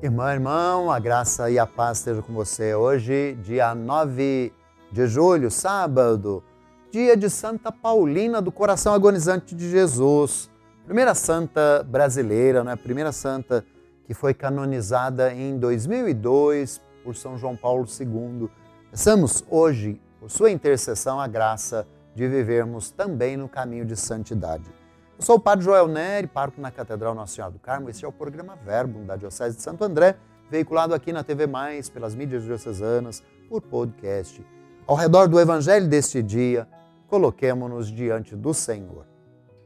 Irmã, irmão, a graça e a paz estejam com você. Hoje, dia 9 de julho, sábado, dia de Santa Paulina do Coração Agonizante de Jesus. Primeira santa brasileira, né? Primeira santa que foi canonizada em 2002 por São João Paulo II. Peçamos hoje, por sua intercessão, a graça de vivermos também no caminho de santidade. Eu sou o Padre Joel Neri, pároco na Catedral Nossa Senhora do Carmo. Este é o programa Verbo da Diocese de Santo André, veiculado aqui na TV Mais, pelas mídias diocesanas, por podcast. Ao redor do Evangelho deste dia, coloquemo-nos diante do Senhor.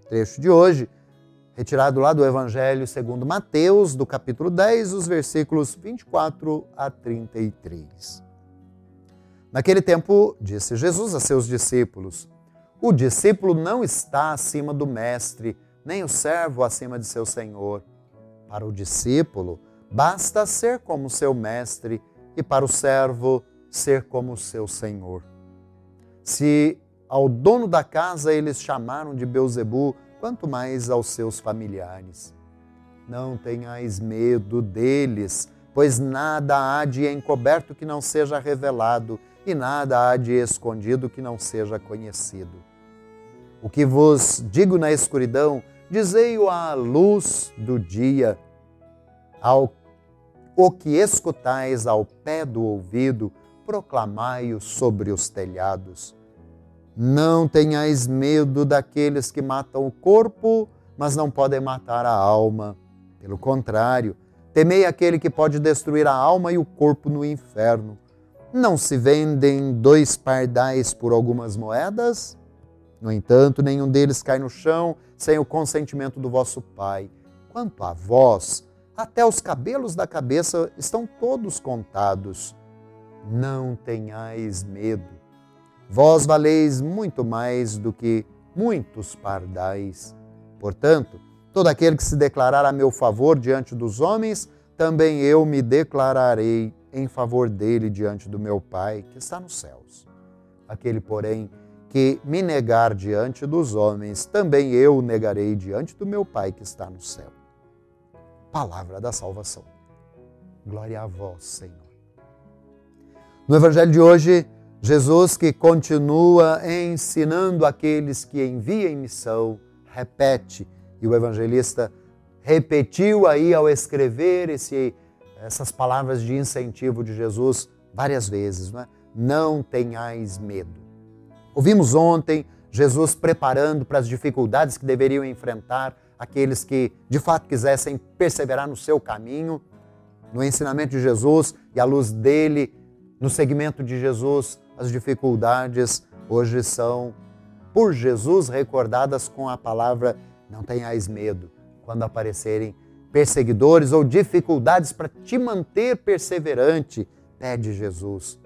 trecho de hoje, retirado lá do Evangelho segundo Mateus, do capítulo 10, os versículos 24 a 33. Naquele tempo, disse Jesus a seus discípulos: o discípulo não está acima do mestre, nem o servo acima de seu senhor. Para o discípulo, basta ser como seu mestre, e para o servo, ser como seu senhor. Se ao dono da casa eles chamaram de Beuzebu, quanto mais aos seus familiares. Não tenhais medo deles, pois nada há de encoberto que não seja revelado, e nada há de escondido que não seja conhecido. O que vos digo na escuridão, dizei-o à luz do dia. Ao o que escutais ao pé do ouvido, proclamai-o sobre os telhados. Não tenhais medo daqueles que matam o corpo, mas não podem matar a alma. Pelo contrário, temei aquele que pode destruir a alma e o corpo no inferno. Não se vendem dois pardais por algumas moedas? No entanto, nenhum deles cai no chão sem o consentimento do vosso Pai. Quanto a vós, até os cabelos da cabeça estão todos contados. Não tenhais medo. Vós valeis muito mais do que muitos pardais. Portanto, todo aquele que se declarar a meu favor diante dos homens, também eu me declararei em favor dele diante do meu Pai que está nos céus. Aquele, porém, que me negar diante dos homens, também eu negarei diante do meu Pai que está no céu. Palavra da salvação. Glória a vós, Senhor. No Evangelho de hoje, Jesus, que continua ensinando aqueles que envia em missão, repete, e o evangelista repetiu aí ao escrever esse, essas palavras de incentivo de Jesus várias vezes, não, é? não tenhais medo. Ouvimos ontem Jesus preparando para as dificuldades que deveriam enfrentar aqueles que de fato quisessem perseverar no seu caminho, no ensinamento de Jesus e à luz dele, no segmento de Jesus, as dificuldades hoje são, por Jesus, recordadas com a palavra: não tenhais medo, quando aparecerem perseguidores ou dificuldades para te manter perseverante, pede Jesus.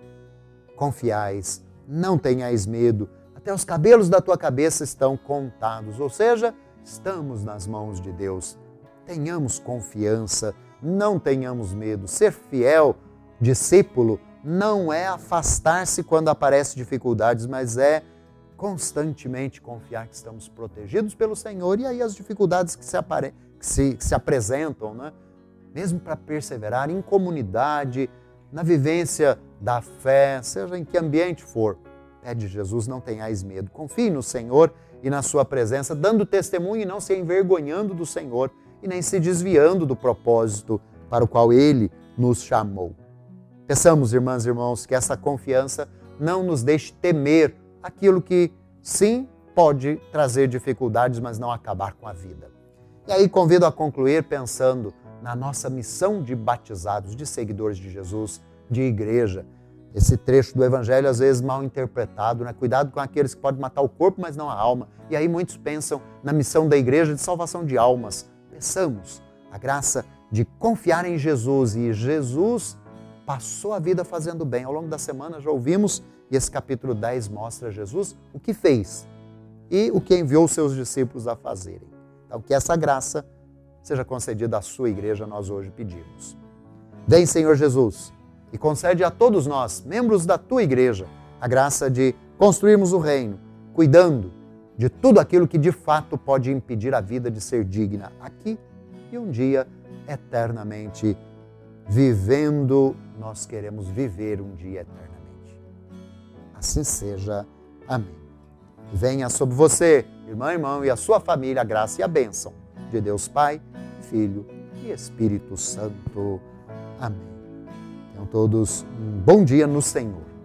Confiais não tenhais medo, até os cabelos da tua cabeça estão contados, ou seja, estamos nas mãos de Deus. Tenhamos confiança, não tenhamos medo. Ser fiel, discípulo, não é afastar-se quando aparecem dificuldades, mas é constantemente confiar que estamos protegidos pelo Senhor e aí as dificuldades que se, apare... que se, que se apresentam, né? mesmo para perseverar em comunidade, na vivência da fé, seja em que ambiente for. Pede Jesus, não tenhais medo. Confie no Senhor e na sua presença, dando testemunho e não se envergonhando do Senhor e nem se desviando do propósito para o qual Ele nos chamou. Peçamos, irmãs e irmãos, que essa confiança não nos deixe temer aquilo que, sim, pode trazer dificuldades, mas não acabar com a vida. E aí convido a concluir pensando na nossa missão de batizados, de seguidores de Jesus, de igreja. Esse trecho do Evangelho, às vezes mal interpretado, né? Cuidado com aqueles que podem matar o corpo, mas não a alma. E aí muitos pensam na missão da igreja de salvação de almas. Pensamos a graça de confiar em Jesus e Jesus passou a vida fazendo bem. Ao longo da semana já ouvimos e esse capítulo 10 mostra Jesus o que fez e o que enviou seus discípulos a fazerem. Então, que essa graça seja concedida à sua igreja, nós hoje pedimos. Vem, Senhor Jesus e concede a todos nós, membros da tua igreja, a graça de construirmos o reino, cuidando de tudo aquilo que de fato pode impedir a vida de ser digna aqui e um dia eternamente vivendo, nós queremos viver um dia eternamente. Assim seja. Amém. Venha sobre você, irmão, irmão, e a sua família, a graça e a bênção de Deus Pai, Filho e Espírito Santo. Amém. Tenham todos um bom dia no Senhor.